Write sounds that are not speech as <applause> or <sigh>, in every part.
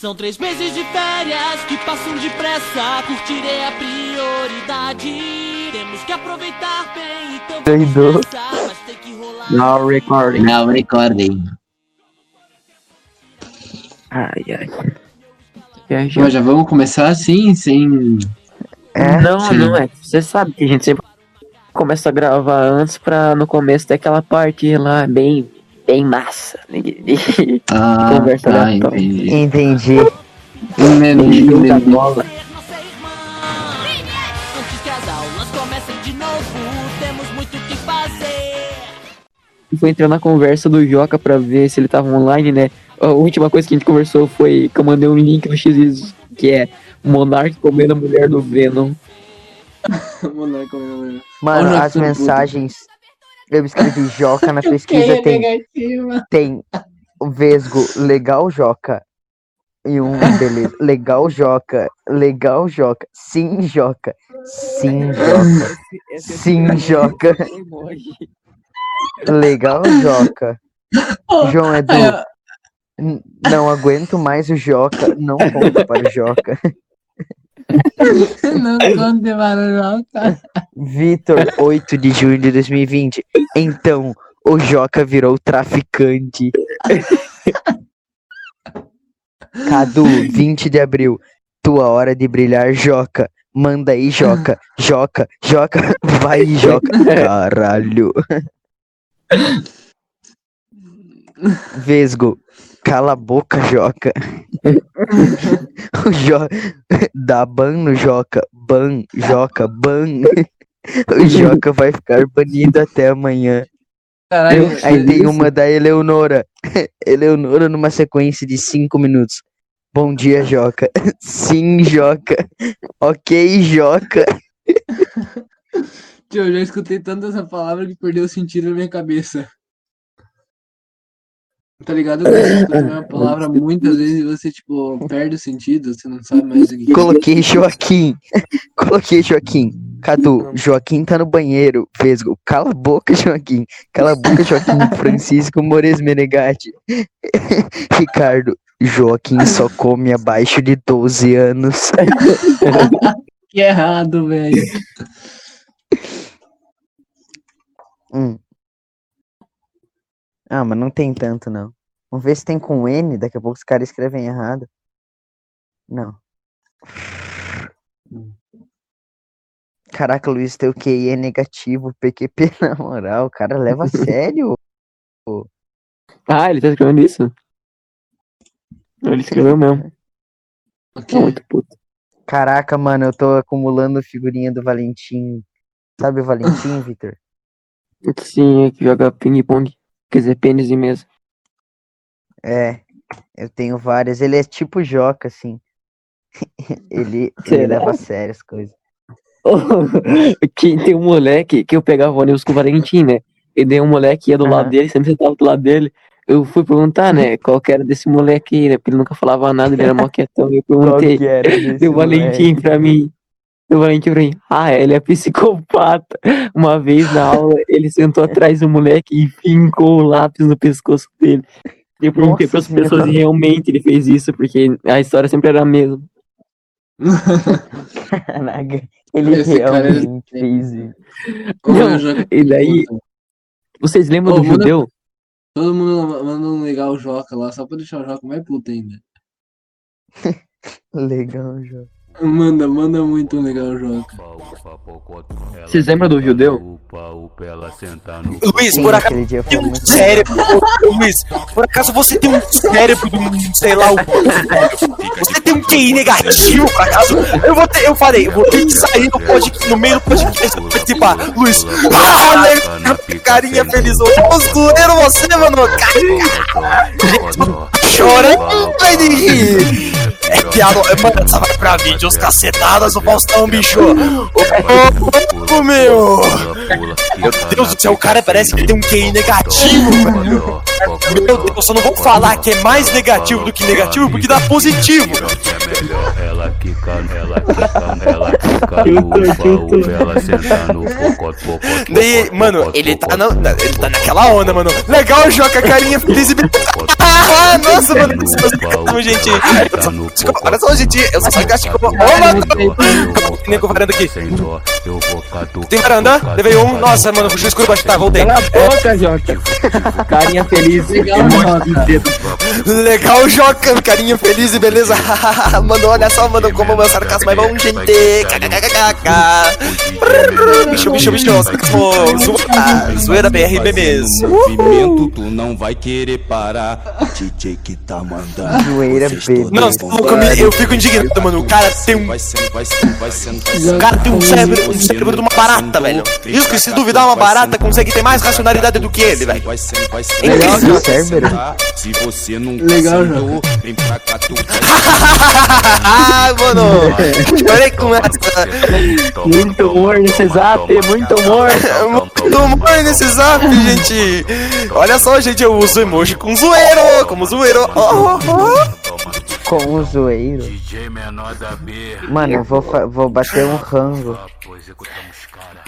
São três meses de férias que passam depressa. Curtir é a prioridade. Temos que aproveitar bem, então vamos Doido. nessa. Mas tem que rolar. Now recording. Now recording. Ai, ai. Viajou. Pô, já vamos começar assim, sem. É, não, sim. não é. Você sabe que a gente sempre começa a gravar antes pra no começo ter aquela parte lá bem, bem massa. <laughs> Ah, Conversa tá, entendi. entendi. Jogo da bola. Ser nossa irmã. Antes que as aulas comecem de novo, temos muito o que fazer. Foi entrar na conversa do Joca pra ver se ele tava online, né? A última coisa que a gente conversou foi que eu mandei um link no X que é Monark comendo a mulher do Venom. <laughs> Mano, as mensagens. Eu escrevi Joca na <laughs> pesquisa, tem, negativa. tem o Vesgo, legal Joca. E um beleza. Legal Joca. Legal Joca. Sim, Joca. Sim, Joca. Sim, Joca. Legal Joca. João Edu. Não aguento mais o Joca. Não conta para o Joca. Não conte para Vitor, 8 de junho de 2020. Então, o Joca virou traficante. Cadu, 20 de abril. Tua hora de brilhar, Joca. Manda aí, Joca. Joca, Joca. Vai, Joca. Caralho. <laughs> Vesgo. Cala a boca, Joca. <laughs> O Jo... Dá ban no Joca. Ban, Joca, ban. <laughs> O Joca vai ficar banido até amanhã. Caralho, Aí tem uma da Eleonora. <laughs> Eleonora numa sequência de 5 minutos. Bom dia, Joca. Sim, Joca. Ok, Joca. Tio, eu já escutei tanto essa palavra que perdeu o sentido na minha cabeça. Tá ligado? Quando você escuta uma palavra muitas vezes e você, tipo, perde o sentido, você não sabe mais o que Coloquei Joaquim. <laughs> Coloquei Joaquim. Cadu, Joaquim tá no banheiro. Vesgo. Cala a boca, Joaquim. Cala a boca, Joaquim. <laughs> Francisco Mores Menegatti. <laughs> Ricardo. Joaquim só come abaixo de 12 anos. Que errado, velho. Hum. Ah, mas não tem tanto, não. Vamos ver se tem com N. Daqui a pouco os caras escrevem errado. Não. Caraca, Luiz, teu QI é negativo. <laughs> PQP, na moral. O cara leva a <laughs> sério. Ah, ele tá escrevendo isso? Ele escreveu mesmo. Ok. Tá muito puto. Caraca, mano, eu tô acumulando figurinha do Valentim. Sabe o Valentim, <laughs> Vitor? Sim, é que joga ping-pong. Quer dizer, pênis em mesa. É, eu tenho várias. Ele é tipo Joca, assim. <laughs> Ele, ele Será? leva a sério as coisas. <laughs> que tem um moleque que eu pegava o ônibus com o Valentim, né? E daí um moleque ia do lado dele, sempre sentava do lado dele. Eu fui perguntar, né, qual que era desse moleque aí, né? Porque ele nunca falava nada, ele era mó quietão. Eu <laughs> Qual perguntei, que era desse deu o Valentim moleque? pra mim. O Valentim pra mim. Ah, ele é psicopata. Uma vez na aula, ele sentou atrás do moleque e fincou o lápis no pescoço dele. Eu perguntei para as pessoas se realmente ele fez isso, porque a história sempre era a mesma. Caraca, ele Esse cara é- realmente fez isso. Não, eu já- e daí- Vocês lembram Ô, do manda- judeu? Todo mundo manda um legal Joca lá, só pra deixar o Joca mais puto ainda. <laughs> Legal, João. Manda, manda muito legal Joca. Vocês lembram do judeu? Luiz, Sim, por acaso foi tem um cérebro. Luiz, por acaso você tem um cérebro de um, sei lá, o Você tem um QI negativo, por acaso? Eu vou ter, eu falei, eu vou ter que sair no, podcast, no meio do podcast pra participar. Luiz, ah, carinha feliz. Ô, zoeiro você, mano. Chorando, vai de rir. É piada, mano, essa vai pra vídeos cacetadas do Faustão, bicho. Ô, meu. Meu Deus do céu, o cara parece que tem um QI negativo, velho. Meu Deus, só não vou falar que é mais negativo do que negativo, porque dá positivo. Ela quicando, ela quicando, ela quicando, ufa, ufa, ela Daí, pocot, mano, ele tá, na, ele tá naquela onda, mano. Legal, Joca, carinha feliz e. Ah, Ah, nossa, mano, Não, gente. Olha só, gente, eu sou sarcástico. Ô, mano, nem com varanda aqui. Tem varanda? Levei um. Nossa, mano, puxou escuro baixo. Tá, voltei. Cala a boca, Jota. <laughs> Carinha feliz. Legal, Joca, carinha feliz e beleza. <laughs> mano, olha só, mano, como o meu sarcasmo é bom, gente. KKKK. Bicho, bicho, bicho. Sarcasmo. Zoeira, zoeira BR memes. Movimento, tu não vai querer parar. <laughs> DJ que tá mandando. Zoeira, todos Não, eu fico indignado, mano. O cara tem um. Vai sendo, vai sendo, vai sendo, vai O cara tem um cérebro, um cérebro de uma barata, velho. Isso que se duvidar, uma barata consegue ter mais racionalidade do que ele, velho. Cérebro. tá? Se você não Legal, sentou, vem pra cá, tu <laughs> vai ah, mano! Parei com essa. Muito humor nesse zap, muito humor. Muito humor nesse zap, gente. Olha só, gente, eu uso emoji com zoeiro, como zoeiro. Oh, oh, oh. Com o zoeiro. DJ menor da B. Mano, eu vou, vou bater um rango.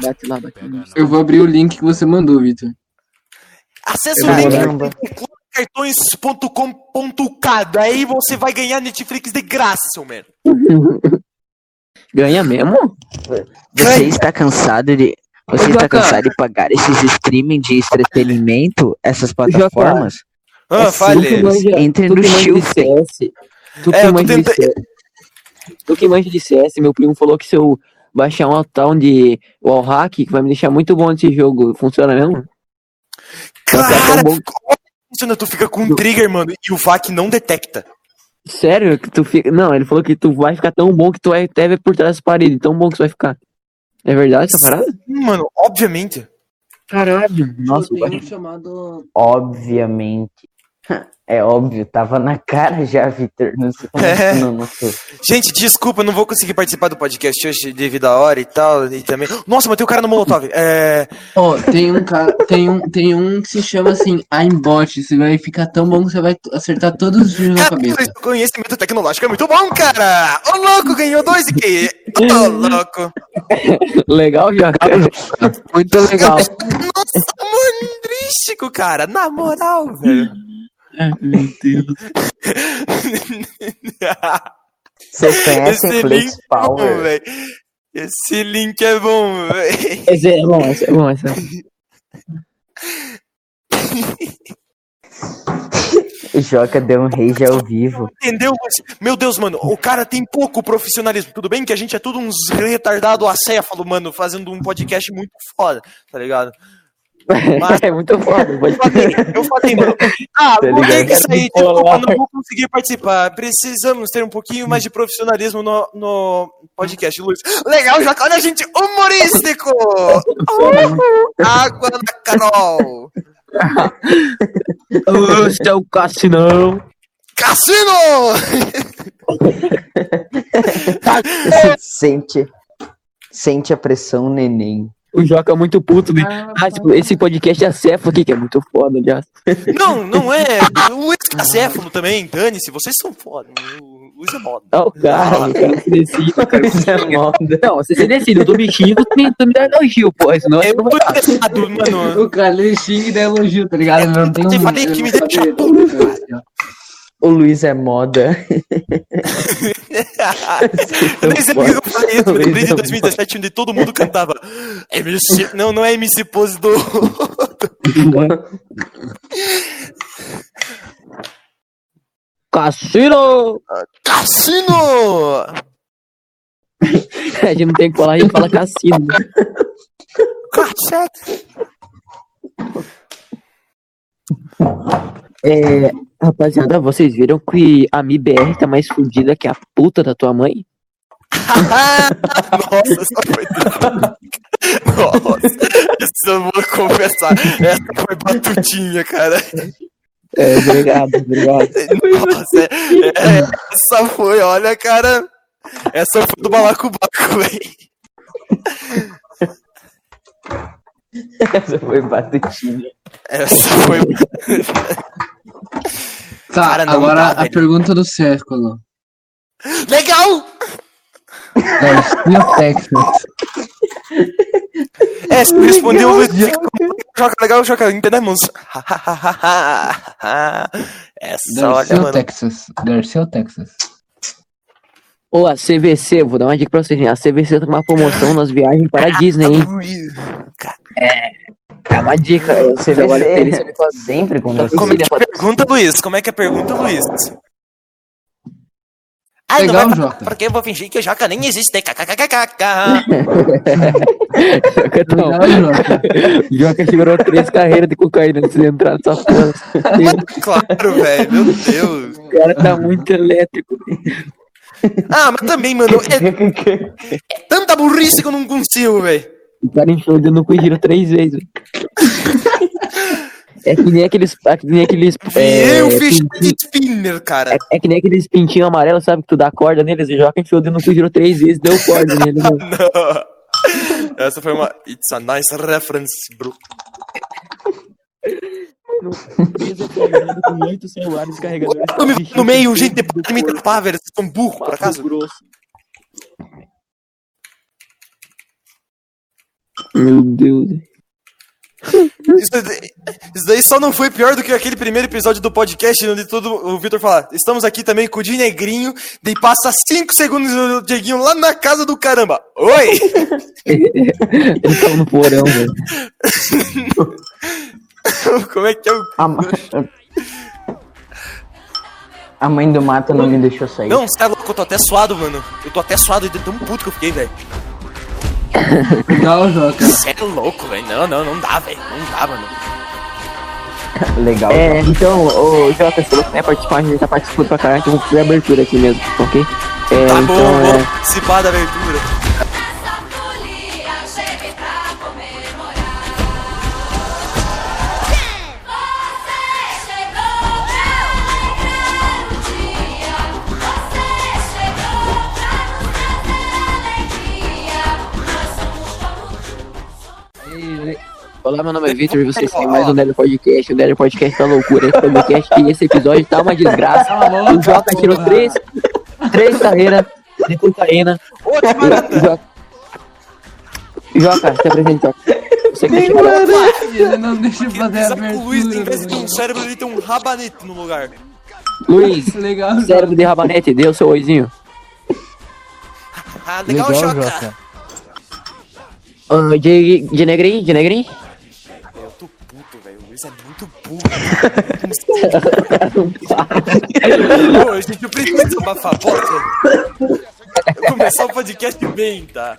Bate lá, bate lá. Eu vou abrir o link que você mandou, Vitor. Acesse o link Caramba. cartões.com.k. Daí você vai ganhar Netflix de graça, mano. <laughs> Ganha mesmo? Você está cansado de. Você está cansado de pagar esses streaming de entretenimento, essas plataformas? Ah, É fale. Tu que manja- Entre no que de. Tu É, que tô manja de tenta- CS. Tu que manja de CS, meu primo falou que se eu baixar um tal de wallhack, que vai me deixar muito bom nesse jogo. Funciona mesmo? Cara, tão bom. funciona, tu fica com um trigger, mano, e o VAC não detecta. Sério? Que tu fica. Não, ele falou que tu vai ficar tão bom que tu vai até ver por trás das paredes. Tão bom que tu vai ficar. É verdade essa parada? Mano, obviamente. Caralho. Nossa, eu tenho um chamado. Obviamente. É óbvio, tava na cara já, Victor. Não sei <laughs> como É. que não notou. Gente, desculpa, eu não vou conseguir participar do podcast hoje devido à hora e tal. E também. Nossa, mas tem o cara no Molotov. É. Ó, tem um cara, tem um, tem um que se chama assim, aimbot. Você vai ficar tão bom que você vai acertar todos os tiros na cabeça. esse conhecimento tecnológico é muito bom, cara! Ô louco, ganhou dois e que? Ô louco! Legal, já. Muito legal. Nossa, mandrístico, cara! Na moral, velho. Meu Deus. <laughs> Conhecem Esse Flex link é bom, Power? velho. Esse link é bom, velho. Esse é bom, esse é bom, esse é bom. O <laughs> Joca deu um rage ao vivo. Entendeu? Meu Deus, mano, o cara tem pouco profissionalismo. Tudo bem que a gente é tudo uns retardado acéfalo, mano, fazendo um podcast muito foda, tá ligado? Mas- É muito foda. Pode Eu falei, eu falei, mano. Ah, Tá ligado? que sair, Bipolar. desculpa, não vou conseguir participar. Precisamos ter um pouquinho mais de profissionalismo no, no podcast, Luiz. Legal, Joca, olha a gente humorístico! Uhul. Água na Carol! Ô, seu Cassinão. Cassino! <laughs> Sente. Sente a pressão, neném. O Joca é muito puto. Né? Ah, tipo, esse podcast é acéfalo aqui, que é muito foda, já. Não, não é. O Luiz Cacéfalo também, dane-se, vocês são foda. O Luiz é moda. Ó, o cara, o cara se decide, cara. Isso é moda. Não, você se decide, eu tô me xingando, tu me, tu me dá elogio, pô. Senão É eu pesado, mano. O cara ele xinga e dá elogio, tá ligado? Ele não tem Eu um. falei que me deixa puto. O Luiz é moda. <laughs> Eu nem sei porque eu falei isso, eu lembrei de 2017, onde todo mundo cantava MC... <laughs> Não, não é MC Pose do... <laughs> Cassino! Cassino! A gente não tem que falar, a gente fala cassino. Cacete! É, rapaziada, vocês viram que a MIBR tá mais fudida que a puta da tua mãe? <laughs> Nossa, essa foi... Nossa, isso eu vou confessar. Essa foi batutinha, cara. É, obrigado, obrigado. Nossa, é- é- essa foi, olha, cara. Essa foi do balacobaco, velho. Essa foi batutinha. Essa foi. Tá, Cara, agora dá, a velho. pergunta do século. Legal! É, Steel Texas. É, se respondeu, o fica como joga legal, joga, entendemos? Essa, <laughs> olha, Garcia ou mano. Texas? Garcia ou Texas? Ô, a CVC, vou dar uma dica pra vocês. A CVC tá com uma promoção nas viagens para a <laughs> Disney, hein? É uma dica. é, Você vê, olha, eles CVC sempre com você. Como é que é a pergunta, Luiz? Como é que é a pergunta, Luiz? Ai, Legal, não vai porque eu vou fingir que o Joca nem existe. KKKKK. Não, Legal, Jota. Joca segurou três carreiras de cocaína antes de entrar nessa porra. Claro, velho, meu Deus. O cara tá muito elétrico. Ah, mas também, mano, é, é <laughs> tanta burrice que eu não consigo, velho. O cara enfiou o dedo no cu e girou três vezes. <laughs> É que nem aqueles. É que nem aqueles. É, É, eu fiz de spinner, cara. é, é que nem aqueles pintinhos amarelos, sabe? Que tu dá corda neles e joga, enfiou o dedo no cu e girou três vezes deu corda nele. <laughs> né? Não. Essa foi uma. It's a nice reference, bro. Com celulares carregadores. Me no meio, gente, para de me trapar, velho. Vocês são burros, por acaso? grosso. Meu Deus. Isso, daí- isso daí só não foi pior do que aquele primeiro episódio do podcast onde todo o Vitor fala: Estamos aqui também com o Di Negrinho, daí passa 5 segundos o Dieguinho lá na casa do caramba. Oi! <laughs> Ele tava no porão, velho. <laughs> Como é que é o. A, ma- a mãe do mato não me deixou sair. Não, você tá louco, eu tô até suado, mano. Eu tô até suado de tão puto que eu fiquei, velho. <laughs> Legal, Jota. Você é louco, velho. Não, não, não dá, velho. Não dá, mano. <laughs> Legal. É, então, ô Jota, se você quer participar, a gente tá participando pra caralho, então vamos fazer a abertura aqui mesmo, ok? É, Tá bom, então, vou é, participar da abertura. Olá, meu nome é Victor e vocês têm mais um Délio Podcast. O Délio Podcast tá loucura. Esse podcast e esse episódio tá uma desgraça. O Jota tirou três, três carreiras de cocaína. Joca, Joca, se apresenta, Joca. Você que chegou. Não deixa eu fazer a o Luiz, em vez de ter um cérebro, ele tem um rabanete no lugar. Luiz, <laughs> Legal, cérebro de rabanete, deu seu oizinho. Ah, legal, Legal, Joca. Jota. Ah, de, de negrinho, de negrinho? Puto, velho. O Luiz é muito burro. <laughs> Pô, gente, eu preciso abafar a. Eu começar o podcast bem, tá?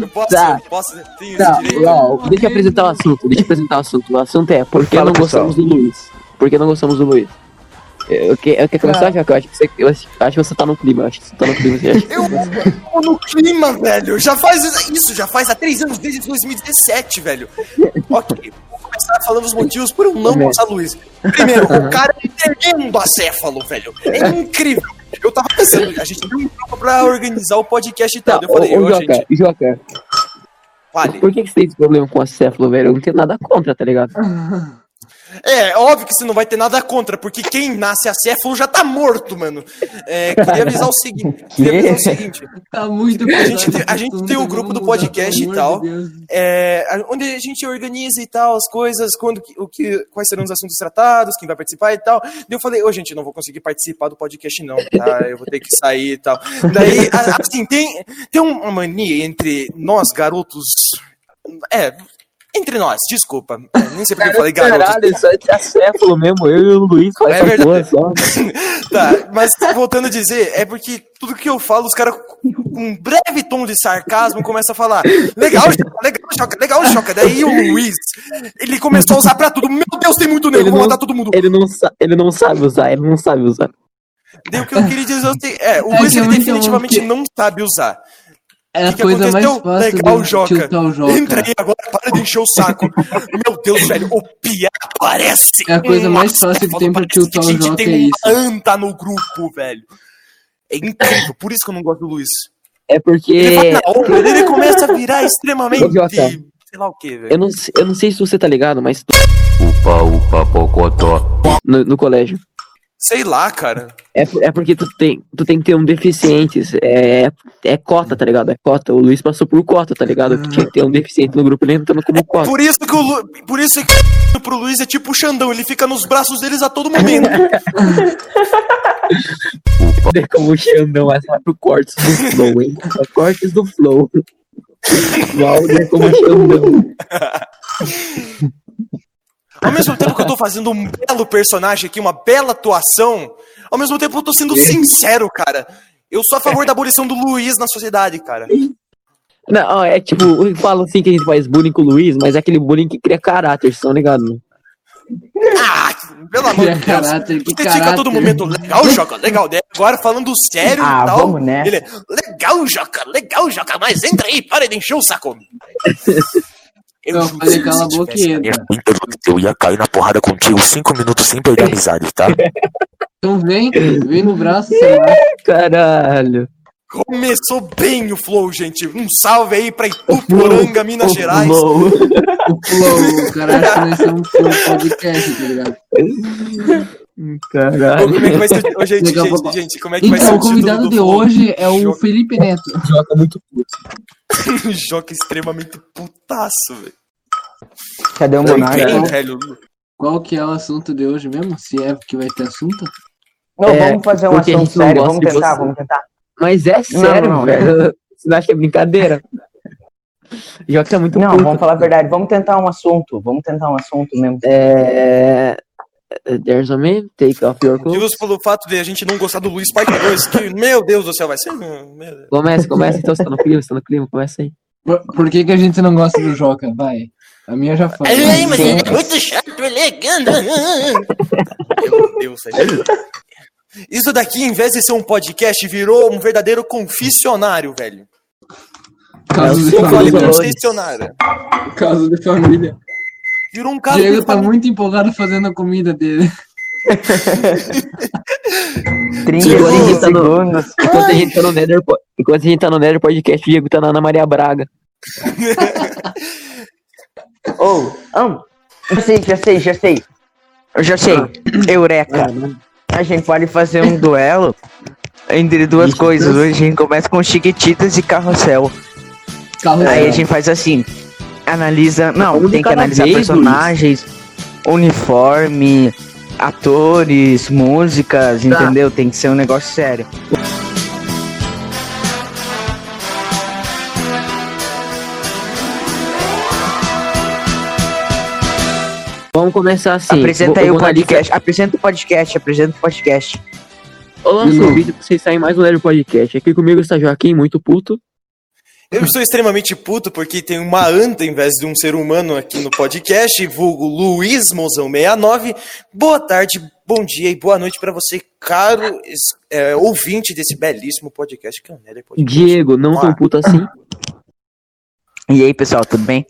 Eu posso, Tá. eu posso, tenho Tá, esse direito. ó, deixa eu apresentar o assunto, deixa eu apresentar o assunto. O assunto é por que não pessoal. gostamos do Luiz? Por que não gostamos do Luiz? Eu, que, eu quero começar, Joca? Eu acho que você, eu acho acho que você tá no clima, eu acho que você tá no clima. Que- Eu tô no clima, velho. Já faz isso, já faz há três anos, desde 2017, velho. Ok, vou começar falando os motivos por eu não gostar do Luiz. Primeiro, o cara é tremendo acéfalo, velho. É incrível. Eu tava pensando, a gente deu um grupo pra organizar o podcast e Tá, tal. Eu falei, ô, ô, Joca, gente, Joca, fale. por que, que você tem esse problema com acéfalo, velho? Eu não tenho nada contra, tá ligado? <laughs> É, óbvio que você não vai ter nada contra, porque quem nasce acéfalo já tá morto, mano. É, queria avisar o seguinte. Queria avisar o <laughs> seguinte. Tá muito A gente, tem, a gente tem o grupo do podcast e tal, é, onde a gente organiza e tal as coisas, quando, o que, quais serão os assuntos tratados, quem vai participar e tal. Daí eu falei, ô gente, eu não vou conseguir participar do podcast não, tá? Eu vou ter que sair e tal. Daí, assim, tem, tem uma mania entre nós, garotos, é, entre nós, desculpa, é, nem sei porque eu falei garotos. Caralho, isso é acéfalo mesmo. Eu e o Luiz faz É verdade. porra só. <laughs> Tá, mas voltando a dizer, é porque tudo que eu falo, os caras com um breve tom de sarcasmo começam a falar legal, Choca, legal, choca, legal, choca. Daí o Luiz, ele começou a usar pra tudo. Meu Deus, tem muito negro, Ele vou não- matar todo mundo. Ele não, ele não sabe usar, ele não sabe usar. Daí o que eu queria dizer é, o <laughs> É Luiz é ele muito definitivamente não sabe usar. É a que coisa mais fácil Legal, de Joca. tiltar o Joca. Entra aí agora, para de encher o saco. <laughs> Meu Deus, velho, o Pia parece. É a coisa mais fácil que acéfalo, tem pra tiltar que o a gente Joca, tem é uma isso. anta no grupo, velho. É incrível, por isso que eu não gosto do Luiz. É porque. Ele vai na onda, ele começa a virar extremamente. Ô. Sei lá o que, velho. Eu não, eu não sei se você tá ligado, mas Upa, upa, pocotó. no, no colégio. Sei lá, cara. É, é porque tu tem, tu tem que ter um deficiente. É, é cota, tá ligado? É cota. O Luiz passou por cota, tá ligado? Tu tinha que ter um deficiente no grupo, ele entrando como cota. Por isso que o Lu... Por isso que pro Luiz é tipo o Xandão, ele fica nos braços deles a todo momento. <laughs> É como o Xandão, mas vai pro cortes do flow, hein? É cortes do flow. É como o Xandão. <laughs> Ao mesmo tempo que eu tô fazendo um belo personagem aqui, uma bela atuação, ao mesmo tempo eu tô sendo sincero, cara. Eu sou a favor da abolição do Luiz na sociedade, cara. Não, ó, é tipo, eu falo assim que a gente faz bullying com o Luiz, mas é aquele bullying que cria caráter, estão ligados? né? Ah, pelo amor de Deus. caráter, que Você fica a caráter. todo momento legal, Joca, legal. Daí Agora falando sério Ah, e tal. vamos nessa. Ele é legal, Joca, legal, Joca, mas entra aí, para de encher o saco. <laughs> Eu falei, cala a boca e entra. Eu ia cair na porrada contigo cinco minutos sem perder a amizade, tá? <laughs> Então vem, vem no braço, sei lá. Caralho. Começou bem o flow, gente. Um salve aí pra Ituporanga, Minas Gerais. Flow. <laughs> O flow, o cara acha que nós somos flow podcast, tá ligado? Ô, Caralho. como é que vai ser... Ô, gente, gente, gente, como é que vai ser Então, o o título convidado do de flow? hoje é o. Felipe Neto. Joga muito puto. <laughs> Joca extremamente putaço, velho. Cadê o Bem, Monarca? velho. Qual que é o assunto de hoje mesmo? Se é que vai ter assunto? Não, É, vamos fazer um assunto não sério. Vamos tentar, você. vamos tentar. Mas é sério, não, velho. Você não acha que é brincadeira? Joga tá muito Não, puto. vamos falar a verdade. Vamos tentar um assunto. Vamos tentar um assunto mesmo. É... There's a man, take off your clothes. Pelo fato de a gente não gostar do Luiz Parte 2, que, meu Deus do céu, vai ser. Começa, começa então, você tá no clima, você tá no clima, começa aí. Por, por que, que a gente não gosta do Joca? Vai. A minha já foi. Ai, mas ele é muito chato, ele é ganda. Meu Deus, velho. Isso daqui, em vez de ser um podcast, virou um verdadeiro confessionário, velho. Caso de família. Confessionário. Caso de família. Virou um caso Diego tá muito empolgado fazendo a comida dele. <laughs> 30 Enquanto a gente tá no- segundos. Enquanto a gente tá no Nether, po- enquanto a gente tá no Nether Podcast, o Diego tá na Ana Maria Braga. <laughs> Ou, oh, já sei, já sei, já sei. Eu já sei. Eureka. A gente pode fazer um duelo entre duas coisas. Hoje a gente começa com Chiquititas e Carrossel. Carro Aí a gente faz assim, analisa, não, Um tem que analisar vez, personagens, uniforme, atores, músicas, entendeu? Tem que ser um negócio sério. Vamos começar assim. apresenta Vou- aí o podcast, apresenta o podcast, apresenta o podcast. Eu um novo. vídeo pra vocês saírem mais no Nether Podcast. Aqui comigo está Joaquim, muito puto. Eu estou extremamente puto porque tem uma anta em vez de um ser humano aqui no podcast, vulgo Luiz Mozão69. Boa tarde, bom dia e boa noite para você, caro é, ouvinte desse belíssimo podcast que é o Nether Podcast. Diego, não tão puto assim. <laughs> E aí, pessoal, tudo bem?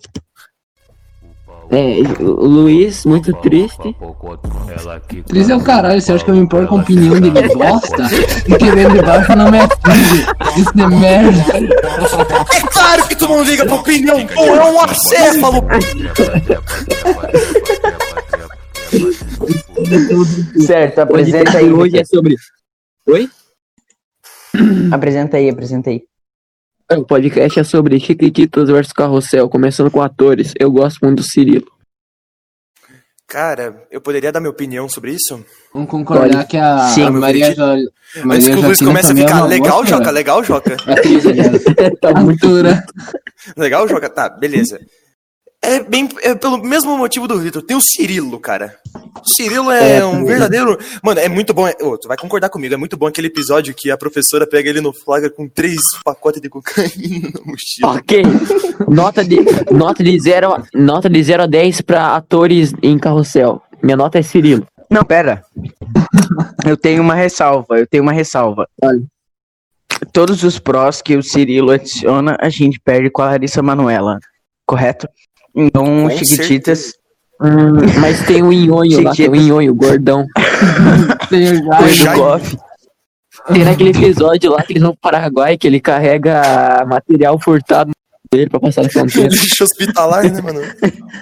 É, o Luiz, muito triste. Triste é o caralho, você acha que eu me importo com a opinião dele bosta? E querendo de baixo não me atende. Isso de merda. É claro que tu não liga pra opinião, pô, é um acéfalo. Certo, apresenta aí. hoje é sobre. Oi? Apresenta aí, apresenta aí. O podcast é sobre Chiquititas versus Carrossel, começando com atores. Eu gosto muito do Cirilo. Cara, eu poderia dar minha opinião sobre isso? Vamos concordar que a, Sim, a Maria, jo... Maria que o Luiz comece a é ficar legal, bosta Joca, legal, Joca. aliás. <laughs> tá muito. Legal, Joca? Tá, beleza. É bem é pelo mesmo motivo do Vitor. Tem o Cirilo, cara. O Cirilo é, É, um verdadeiro. Mano, é muito bom. Ô, tu vai concordar comigo. É muito bom aquele episódio que a professora pega ele no flagra com três pacotes de cocaína <laughs> na mochila. Ok. Nota de, nota de 0 nota de 0 a 10 pra atores em Carrossel. Minha nota é Cirilo. Não, pera. Eu tenho uma ressalva, eu tenho uma ressalva. Olha. Todos os prós que o Cirilo adiciona, a gente perde com a Larissa Manuela, correto? Então, Com Chiquititas. Hum, mas tem o Inhonho lá, tem o Inhonho, o gordão. <laughs> Tem o Jaime. Goff. Tem naquele episódio lá que eles vão pro Paraguai, que ele carrega material furtado dele pra passar na fronteira. <laughs> Lixo hospitalar, né, mano?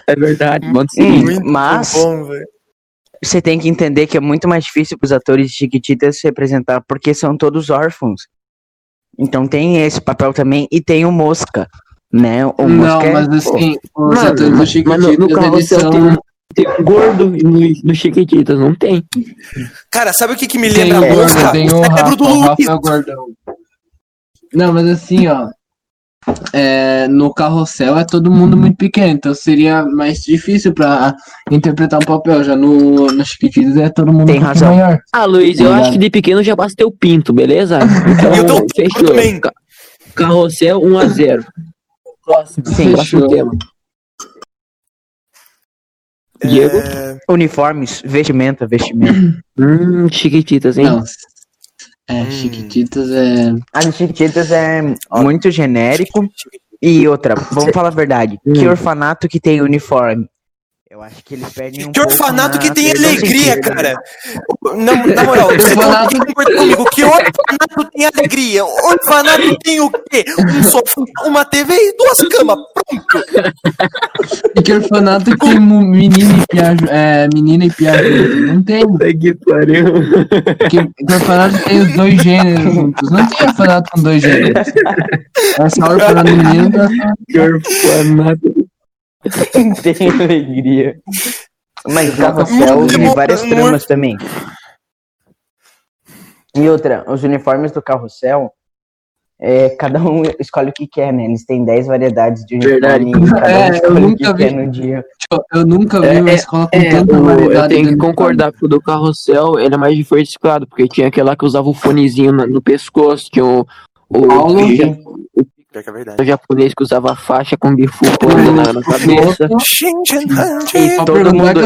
É verdade, mano. Hum, Muito mas, bom, você tem que entender que é muito mais difícil pros atores de Chiquititas se representar, porque são todos órfãos. Então tem esse papel também, e tem o Mosca, né? O Não, é- mas assim, os Mano, atores do mas no, no Chiquititas, eles carrossel são... tem um, tem um gordo no, no Chiquititas, não tem? Cara, sabe o que, que me Tem lembra o a Gordo, mosca? tem o O Rafa, do o Rafa é o gordão. Não, mas assim, ó. é, no carrossel é todo mundo muito pequeno, então seria mais difícil pra interpretar um papel. Já no, no Chiquititas é todo mundo Tem um razão. maior. Ah, Luiz, eu acho que de pequeno já basta ter o pinto, beleza? <laughs> Então, Eu tô- fechou. também. Ca- Carrossel 1x0. Próximo, Sim. próximo tema. Diego? É, uniformes, vestimenta, vestimenta. <clears throat> Hum, Chiquititas, hein? Não. É, Hum. Chiquititas é. As de Chiquititas é muito genérico. E outra, vamos falar a verdade. Que Hum. orfanato que tem uniforme? Eu acho que eles perdem um Que orfanato na que tem questão alegria, sentido. cara. Não, na moral, <laughs> você tem que concordar comigo. Que orfanato tem alegria? Orfanato tem o quê? Um sofá, uma TV e duas camas. Pronto. E que orfanato que tem menina e piajo, é, menina e piajo. Não tem. Que pariu. Que, que orfanato tem os dois gêneros juntos. Não tem orfanato com dois gêneros. É só orfanato menino e orfanato Que orfanato. <laughs> tem alegria. Mas o carrossel tem várias muito- tramas também. E outra, os uniformes do carrossel, é, cada um escolhe o que quer, né? Eles têm 10 variedades de uniforme. Cada <laughs> É, eu o nunca que vi. no dia. Eu nunca vi É, uma escola com É, tanta o- variedade. eu tenho que concordar que o do carrossel ele é mais diversificado, porque tinha aquele lá que usava o fonezinho na- no pescoço, tinha o, o, o ja- Pior que é o verdade. japonês que usava a faixa com bifu pulando na, na cabeça. E Só todo mundo.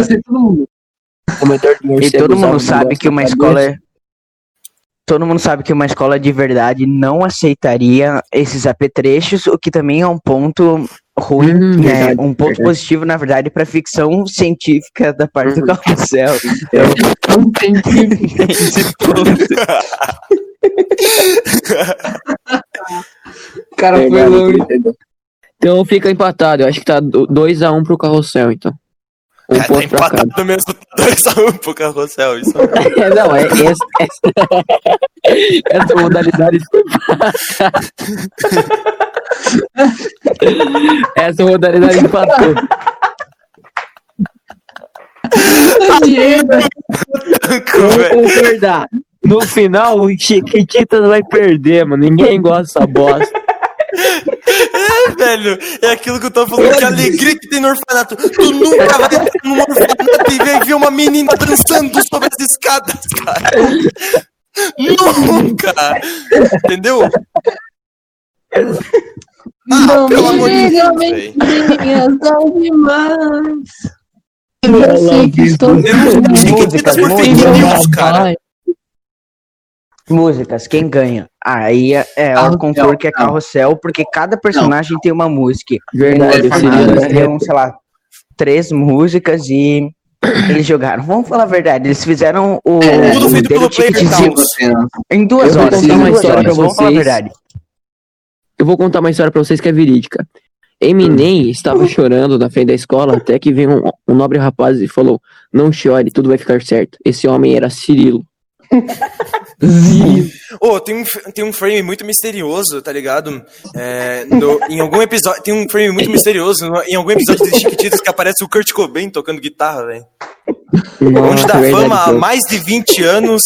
O e todo mundo sabe que uma escola é. Todo mundo sabe que uma escola de verdade não aceitaria esses apetrechos, o que também é um ponto ruim, Hum, né? verdade, um ponto verdade. positivo, na verdade, para ficção científica da parte do Uhum. carrossel. Não tem que. O cara foi longe. Então fica empatado. Eu acho que tá 2x1 pro carrossel, então. Um É, tá empatado mesmo. <laughs> 2x1 pro carrossel. Isso. <laughs> É, não, é essa, essa, <laughs> essa modalidade foi empate. Essa modalidade empatou. Diego, Vamos concordar. No final, o Chiquititas vai perder, mano. Ninguém gosta dessa bosta. É, velho. É aquilo que eu tô falando. Que alegria que tem no orfanato. Tu nunca vai entrar num orfanato e ver- ver uma menina dançando sobre as escadas, cara. Nunca! Entendeu? Ah, pelo amor de Deus, velho. Eu sei que estou Chiquititas por fake news, cara. Músicas, quem ganha? Aí é, é o concurso que é não. carrossel, porque cada personagem tem uma música. Verdade, eles deu, sei lá, três músicas e eles jogaram. Vamos falar a verdade, eles fizeram o, É, tudo o feito pelo player Chiquitizinho em duas Eu vou horas. contar Em uma história horas, pra vamos falar a vocês. verdade. Eu vou contar uma história pra vocês que é verídica. Eminem estava chorando na frente da escola até que veio um, um nobre rapaz e falou: Não chore, tudo vai ficar certo. Esse homem era Cirilo. Ô, tem, um, tem um frame muito misterioso, tá ligado? É, no- em algum episódio. Tem um frame muito misterioso no- em algum episódio de Chiquititas que aparece o Kurt Cobain tocando guitarra, velho. Onde dá verdade, fama há mais de 20 anos,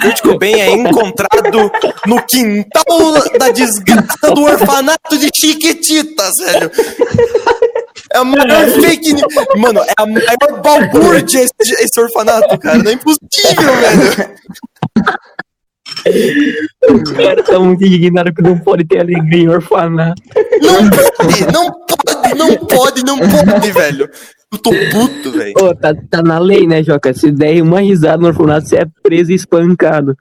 Kurt Cobain é encontrado no quintal da desgraça do orfanato de Chiquititas, velho. É a maior fake news. Mano, é a maior balbúrdia esse, esse orfanato, cara. Não é impossível, velho. O cara tá muito indignado que não pode ter alegria em orfanato. Não pode, não pode, não pode, não pode, velho. Eu tô puto, velho. Ô, tá, tá na lei, né, Joca? Se der uma risada no orfanato, você é preso e espancado.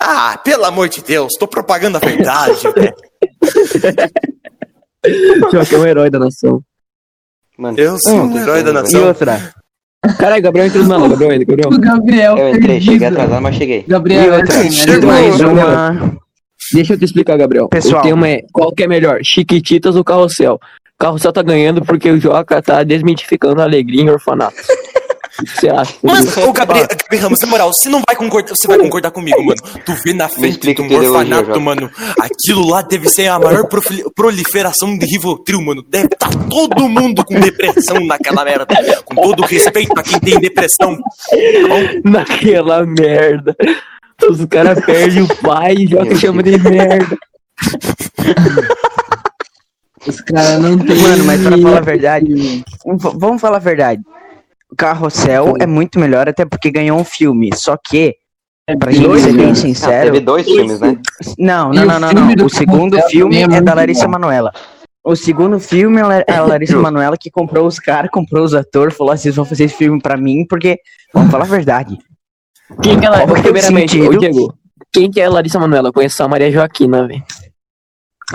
Ah, pelo amor de Deus, tô propagando a verdade, <laughs> velho. Joca é um herói da nação. Mano, Eu sou o herói da E nação. outra, Caralho, Gabriel entrou na Gabriel, entra, Gabriel. O Gabriel. eu entrei, cheguei atrasado, mas cheguei. Gabriel, assim, Chegou. mais uma. Deixa eu te explicar, Gabriel. Pessoal. O tema é qual que é melhor, Chiquititas ou Carrossel? Carrossel tá ganhando porque o Joca tá desmitificando a alegria em orfanato. Você acha? Mano, ô Gabriel, Gabriel Ramos, na moral, você não vai concordar, você vai concordar comigo, <laughs> mano. Tu vê na frente de um orfanato, Jota. mano, aquilo lá deve ser a maior proliferação de Rivotril, mano. Deve estar todo mundo com depressão naquela merda. Com todo respeito a quem tem depressão. Naquela merda. Os caras perdem o pai e joga chama de merda. Os caras não tem. Mano, mas pra falar a verdade, vamos falar a verdade. Carrossel é muito melhor, até porque ganhou um filme. Só que, pra gente ser bem né? Ah, sincero. teve dois filmes, né? Não, não, não, não, não. O segundo filme é é da Larissa. Manoela. O segundo filme é a <laughs> Larissa Manoela que comprou os caras, comprou os atores, falou assim: vocês vão fazer esse filme pra mim, porque, vamos falar a verdade. Quem que é é Primeiramente, ô? Diego. Quem que é Larissa Manoela? Eu conheço a Maria Joaquina, velho.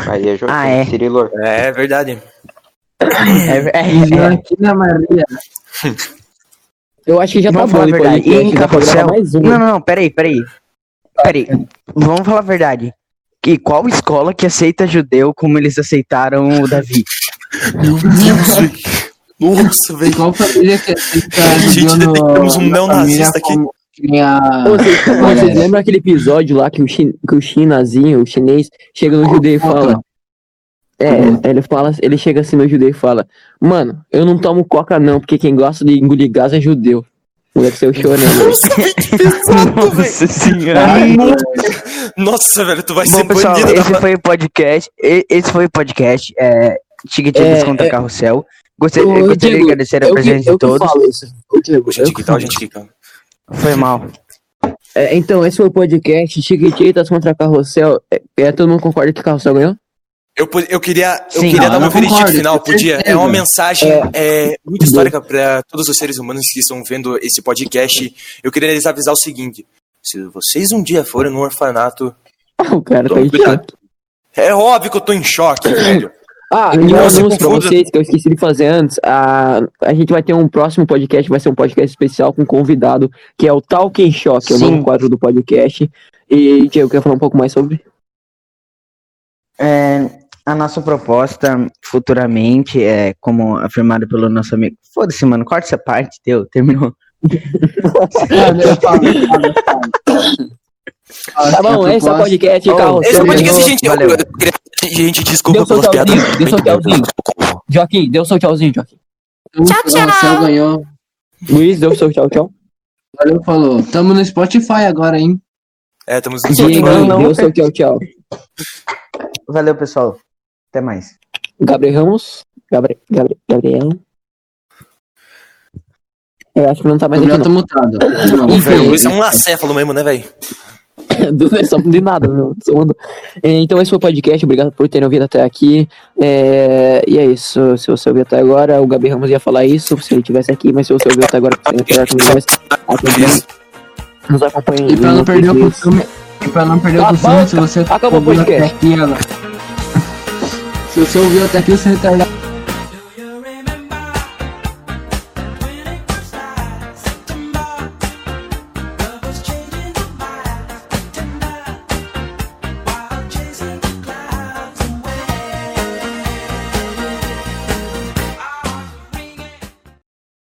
Aí é Joaquim, Ah, é. Cirilo. É verdade. É, é, é, Joaquina Maria. <laughs> Eu acho que já tá Vamos bom falar a verdade. E em Carrossel. mais um. Não, não, não, peraí, peraí. Peraí. Vamos falar a verdade. Que qual escola que aceita judeu como eles aceitaram o Davi? Meu Deus, velho. Nossa, velho. Qual família que aceita Gente, detectamos um na neonazista aqui. como que nem a- Ô, Vocês, lembram aquele episódio lá que o, chin, que o chinazinho, o chinês, chega no judeu e fala. É, ele fala, ele chega assim no judeu e fala, mano, eu não tomo coca não, porque quem gosta de engolir gás é judeu. Ser o chorando. Nossa, velho, que pesado. Nossa senhora. Nossa, velho, tu vai Bom, ser pessoal, banido esse da foi o podcast. Esse foi o podcast. É, Chiquititas É, contra é- Carrossel. Gostei, Ô, gostaria de Diego, agradecer a eu que- presença de eu todos. eu que que tal, gente? Foi mal. É, então, esse foi o podcast Chiquititas contra Carrossel. É, é, todo mundo concorda que Carrossel ganhou? Eu, eu queria, eu Sim, queria não, dar eu meu veredito final, podia? É uma mensagem é, muito histórica para todos os seres humanos que estão vendo esse podcast. Eu queria lhes avisar o seguinte: se vocês um dia forem no orfanato, <laughs> o cara tá em choque. é óbvio que eu tô em choque, <coughs> velho. Ah, e um anúncio pra vocês que eu esqueci de fazer antes. A, a gente vai ter um próximo podcast, vai ser um podcast especial com um convidado, que é o Talking Shock, é o novo quadro do podcast. E, Diego, quer falar um pouco mais sobre? É, a nossa proposta futuramente é, como afirmado pelo nosso amigo. Foda-se, mano, corta essa parte, deu, terminou. Tá bom, esse é o podcast, Oh, Carrossel. Esse Valeu, podcast, gente, eu, valeu. Gente, desculpa Deu seu pelas piadas. tchauzinho, deu seu tchauzinho. Joaquim, deu seu tchauzinho, Joaquim. O Carrossel ganhou. Luiz, deu seu tchau, tchau. Valeu, falou. Tamo no Spotify agora, hein? É, estamos no Diego, não, não. deu seu tchau, tchau. Valeu, pessoal. Até mais. Gabriel Ramos. Gabriel. Gabriel. Gabriel. Eu acho que não tá mais Gabriel aqui, tá mutado. <laughs> Velho, o Luiz é um <laughs> acéfalo mesmo, né, velho? Do só de nada, mandou. É, Então esse foi o podcast, obrigado por terem ouvido até aqui. É, e é isso. Se você ouviu até agora, o Gabi Ramos ia falar isso se ele estivesse aqui, mas se você ouviu até agora, você é com nós. Nos acompanhe. E pra não perder o costume, e pra não perder o Tá costume, se você acabou o ouviu até podcast. aqui, ela... Se você ouviu até aqui, você é retardado.